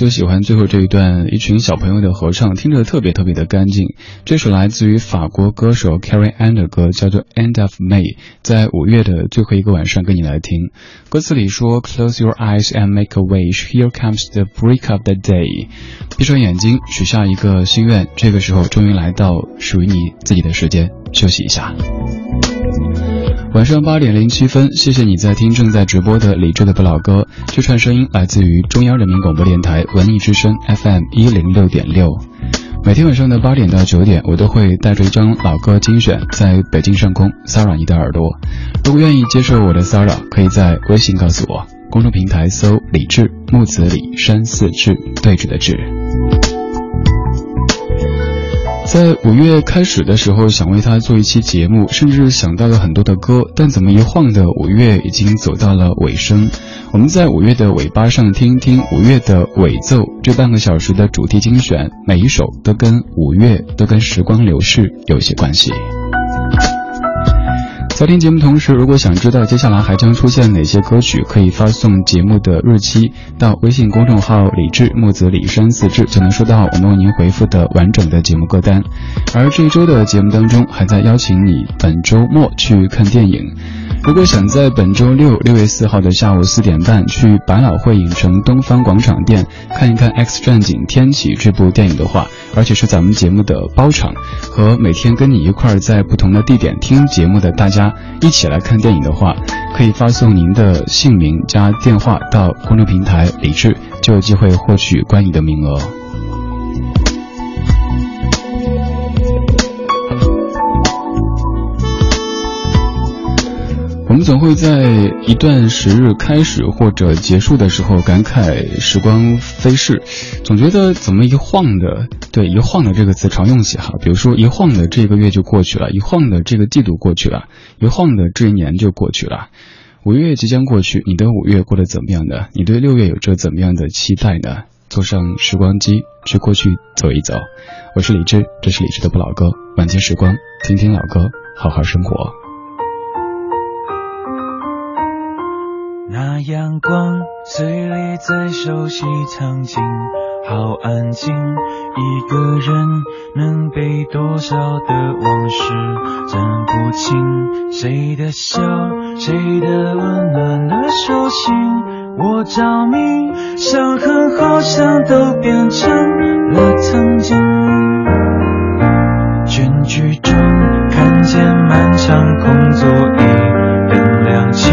整首歌里最喜欢最后这一段，一群小朋友的合唱，听着特别特别的干净。这首来自于法国歌手 Carrie Anne 的歌，叫做《End of May》，在五月的最后一个晚上跟你来听。歌词里说：“Close your eyes and make a wish. Here comes the break of the day。”闭上眼睛，许下一个心愿。这个时候，终于来到属于你自己的时间，休息一下。晚上八点零七分，谢谢你在听正在直播的李志的不老歌。这串声音来自于中央人民广播电台文艺之声 FM 一零六点六。每天晚上的八点到九点，我都会带着一张老歌精选，在北京上空骚扰你的耳朵。如果愿意接受我的骚扰，可以在微信告诉我，公众平台搜“李志木子李山寺志对峙的志”。在五月开始的时候，想为他做一期节目，甚至想到了很多的歌，但怎么一晃的五月已经走到了尾声。我们在五月的尾巴上听一听五月的尾奏，这半个小时的主题精选，每一首都跟五月，都跟时光流逝有些关系。在听节目同时，如果想知道接下来还将出现哪些歌曲，可以发送节目的日期到微信公众号“李志木子李山四志”，就能收到我们为您回复的完整的节目歌单。而这一周的节目当中，还在邀请你本周末去看电影。如果想在本周六六月四号的下午四点半去百老汇影城东方广场店看一看《X 战警：天启》这部电影的话，而且是咱们节目的包场，和每天跟你一块儿在不同的地点听节目的大家一起来看电影的话，可以发送您的姓名加电话到公众平台李智，就有机会获取观影的名额。们总会在一段时日开始或者结束的时候感慨时光飞逝，总觉得怎么一晃的，对一晃的这个词常用起哈，比如说一晃的这个月就过去了，一晃的这个季度过去了，一晃的这一年就过去了。五月即将过去，你的五月过得怎么样呢？你对六月有着怎么样的期待呢？坐上时光机去过去走一走。我是李志，这是李志的不老歌，晚间时光，听听老歌，好好生活。那阳光碎裂在熟悉场景，好安静。一个人能背多少的往事，分不清谁的笑，谁的温暖的手心。我着迷，伤痕好像都变成了曾经。全剧中看见漫长空座椅灯亮起。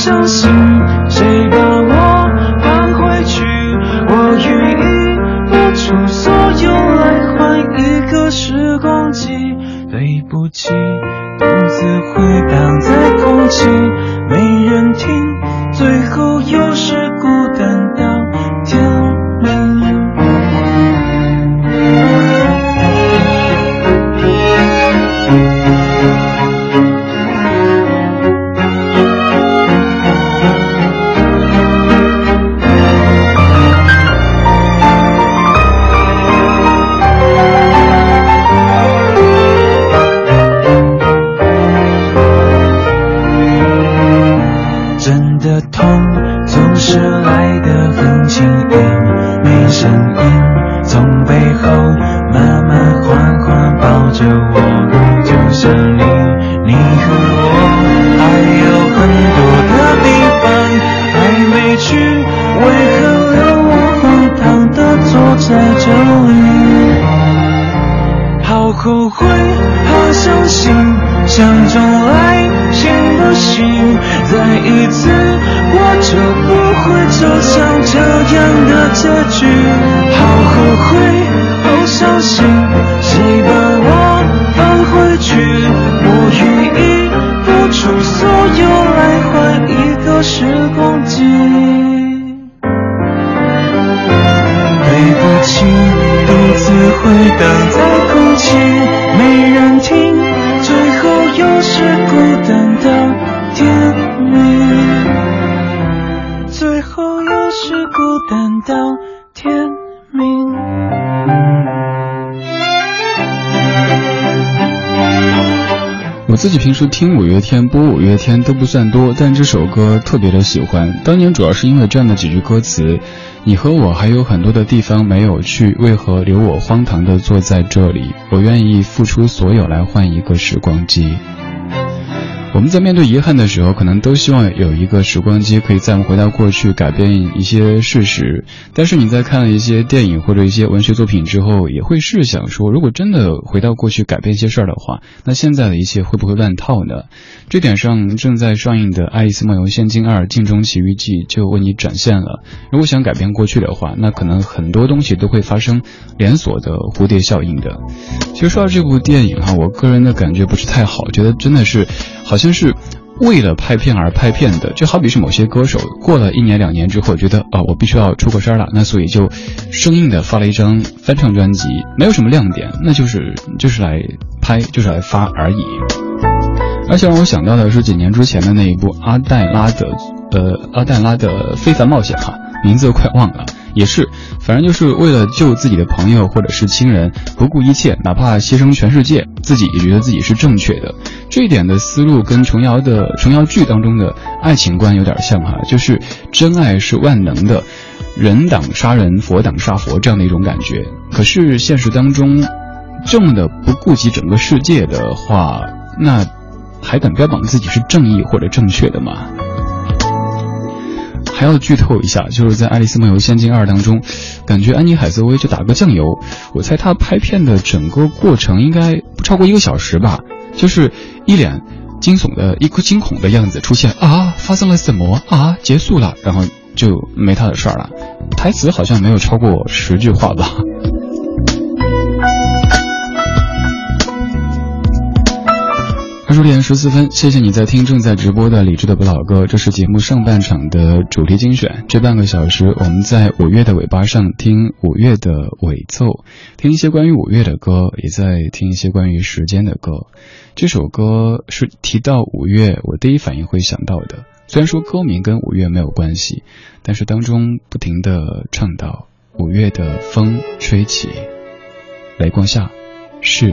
相信谁把我搬回去，我愿意付出所有来换一个时光机。对不起，独自回荡在空气，对不起独自回荡在空气没人自己平时听五月天播五月天都不算多，但这首歌特别的喜欢。当年主要是因为这样的几句歌词：“你和我还有很多的地方没有去，为何留我荒唐的坐在这里？我愿意付出所有来换一个时光机。”我们在面对遗憾的时候，可能都希望有一个时光机，可以再回到过去，改变一些事实。但是你在看了一些电影或者一些文学作品之后，也会试想说，如果真的回到过去改变一些事儿的话，那现在的一切会不会乱套呢？这点上，正在上映的《爱丽丝梦游仙境二：镜中奇遇记》就为你展现了。如果想改变过去的话，那可能很多东西都会发生连锁的蝴蝶效应的。其实说到这部电影哈，我个人的感觉不是太好，觉得真的是好。像是为了拍片而拍片的，就好比是某些歌手过了一年两年之后，觉得啊，我必须要出个声了，那所以就生硬的发了一张翻唱专辑，没有什么亮点，那就是就是来拍，就是来发而已。而且让我想到的是几年之前的那一部阿黛拉的，呃，阿黛拉的非凡冒险哈，名字快忘了。也是，反正就是为了救自己的朋友或者是亲人，不顾一切，哪怕牺牲全世界，自己也觉得自己是正确的。这一点的思路跟琼瑶的琼瑶剧当中的爱情观有点像哈，就是真爱是万能的，人挡杀人，佛挡杀佛这样的一种感觉。可是现实当中，这么的不顾及整个世界的话，那还敢标榜自己是正义或者正确的吗？还要剧透一下，就是在《爱丽丝梦游仙境二》当中，感觉安妮海瑟薇就打个酱油。我猜她拍片的整个过程应该不超过一个小时吧，就是一脸惊悚的一颗惊恐的样子出现啊，发生了什么啊？结束了，然后就没她的事儿了。台词好像没有超过十句话吧。二十点十四分，谢谢你在听正在直播的李志的不老歌，这是节目上半场的主题精选。这半个小时，我们在五月的尾巴上听五月的尾奏，听一些关于五月的歌，也在听一些关于时间的歌。这首歌是提到五月，我第一反应会想到的。虽然说歌名跟五月没有关系，但是当中不停的唱到五月的风吹起，雷光下，是。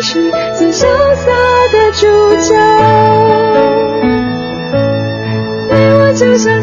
是最潇洒的主角。你我就像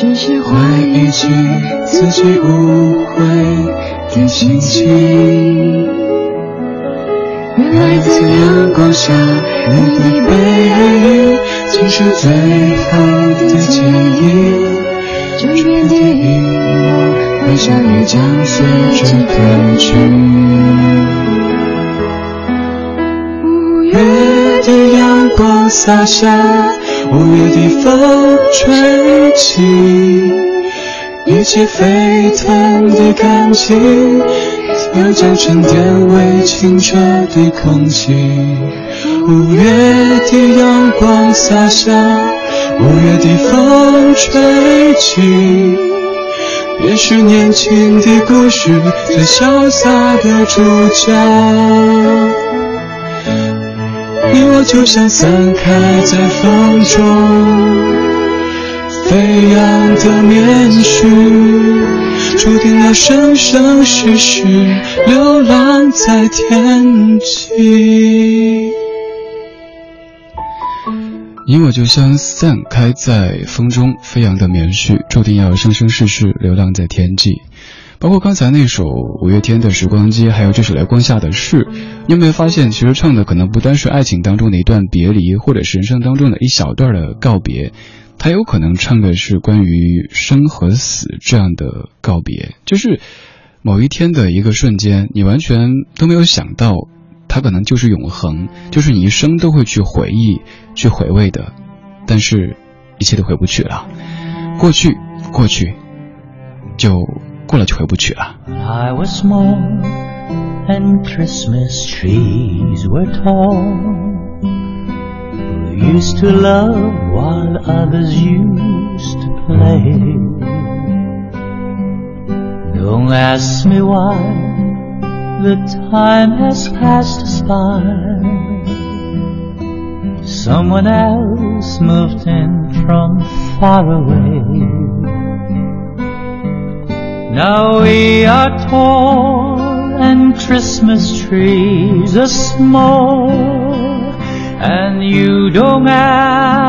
只是怀疑起自己误会的心情。原来在阳光下，你的背影竟是最后的记忆。枕边的一抹微笑也将随之褪去。五月的阳光洒下，五月的风吹起，一切沸腾的感情都将沉淀为清澈的空气。五月的阳光洒下。五月的风吹起，也是年轻的故事最潇洒的主角。我就像散开在风中飞扬的棉絮，注定要生生世世流浪在天际。你我就像散开在风中飞扬的棉絮，注定要生生世世流浪在天际。包括刚才那首五月天的《时光机》，还有这首来光下的事，你有没有发现，其实唱的可能不单是爱情当中的一段别离，或者是人生当中的一小段的告别，它有可能唱的是关于生和死这样的告别，就是某一天的一个瞬间，你完全都没有想到。它可能就是永恒，就是你一生都会去回忆、去回味的，但是，一切都回不去了。过去，过去，就过了，就回不去了。I was small and Christmas trees were tall. We used to love while others used to play. Don't ask me why. the time has passed us by. Someone else moved in from far away. Now we are tall and Christmas trees are small, and you don't ask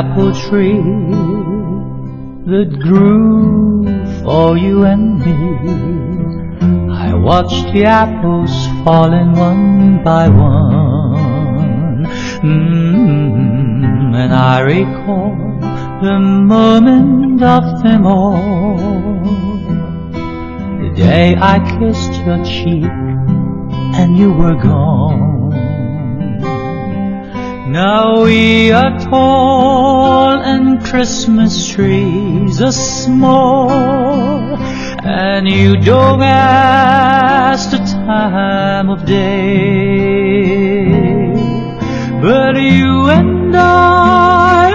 apple tree that grew for you and me. I watched the apples falling one by one. Mm-hmm. And I recall the moment of them all. The day I kissed your cheek and you were gone. Now we are tall and Christmas trees are small, and you don't ask the time of day, but you and I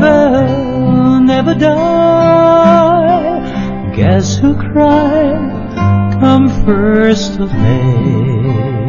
will never die. Guess who cried come first of May?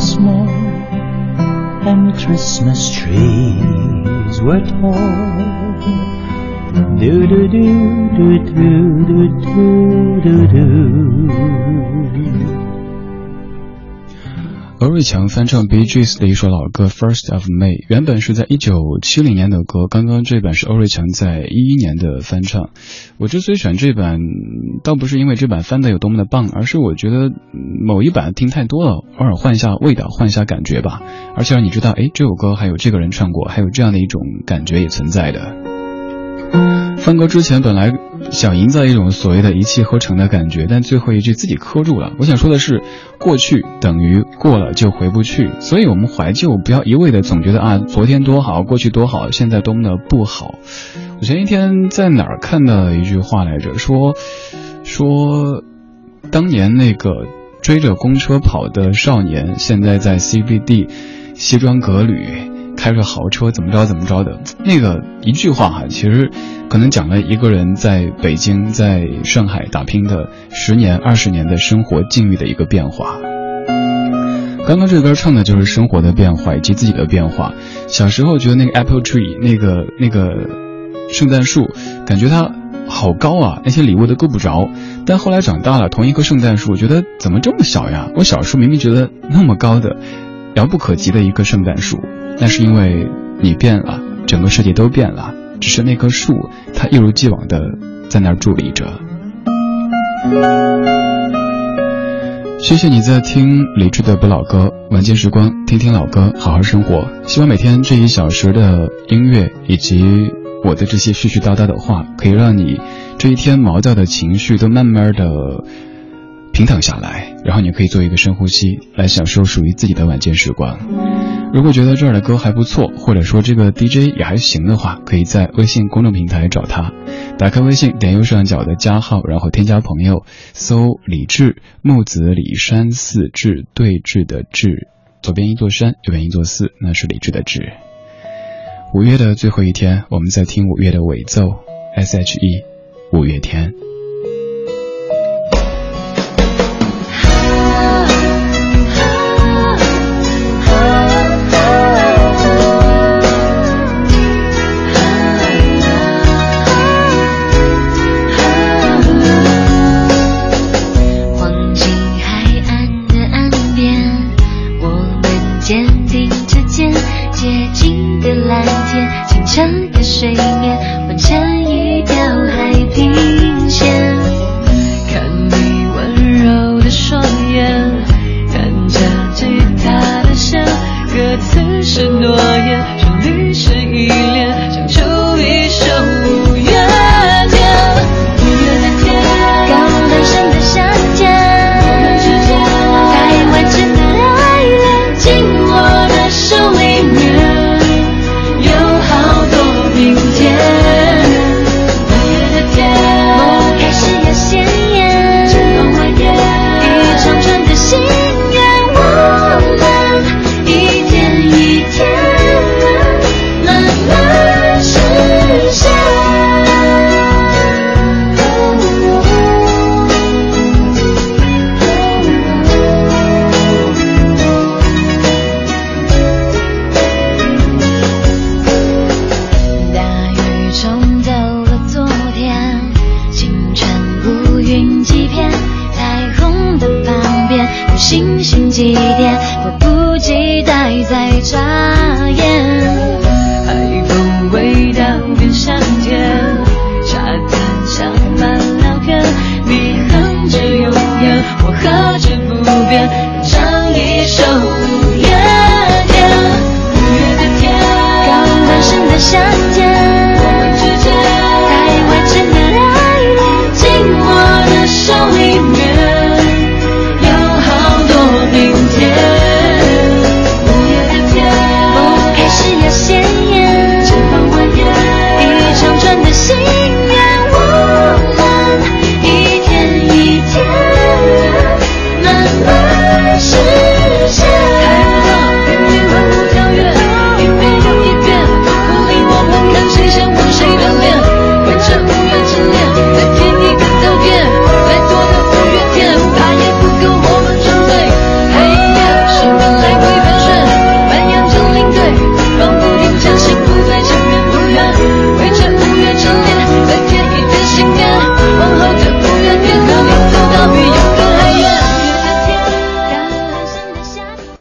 Small and Christmas trees were tall. Do do do do do do do do do. 欧瑞强翻唱 BGS 的一首老歌《First of May》，原本是在一九七零年的歌，刚刚这版是欧瑞强在一一年的翻唱。我之所以选这版，倒不是因为这版翻的有多么的棒，而是我觉得某一版听太多了，偶尔换一下味道，换一下感觉吧。而且让你知道，哎，这首歌还有这个人唱过，还有这样的一种感觉也存在的。翻歌之前本来想营造一种所谓的一气呵成的感觉，但最后一句自己磕住了。我想说的是，过去等于过了就回不去，所以我们怀旧不要一味的总觉得啊，昨天多好，过去多好，现在多么的不好。我前一天在哪儿看到一句话来着，说说当年那个追着公车跑的少年，现在在 CBD 西装革履。开着豪车怎么着怎么着的那个一句话哈，其实可能讲了一个人在北京、在上海打拼的十年、二十年的生活境遇的一个变化。刚刚这歌唱的就是生活的变化以及自己的变化。小时候觉得那个 apple tree 那个那个圣诞树，感觉它好高啊，那些礼物都够不着。但后来长大了，同一棵圣诞树，觉得怎么这么小呀？我小时候明明觉得那么高的，遥不可及的一棵圣诞树，那是因为你变了，整个世界都变了，只是那棵树它一如既往的在那儿伫立着。谢谢你在听李志的不老歌，晚间时光，听听老歌，好好生活。希望每天这一小时的音乐以及我的这些絮絮叨叨的话，可以让你这一天毛躁的情绪都慢慢的平躺下来，然后你可以做一个深呼吸，来享受属于自己的晚间时光。如果觉得这儿的歌还不错，或者说这个 DJ 也还行的话，可以在微信公众平台找他。打开微信，点右上角的加号，然后添加朋友，搜李志木子李山寺志对峙的志，左边一座山，右边一座寺，那是李志的志。五月的最后一天，我们在听五月的尾奏，S.H.E，五月天。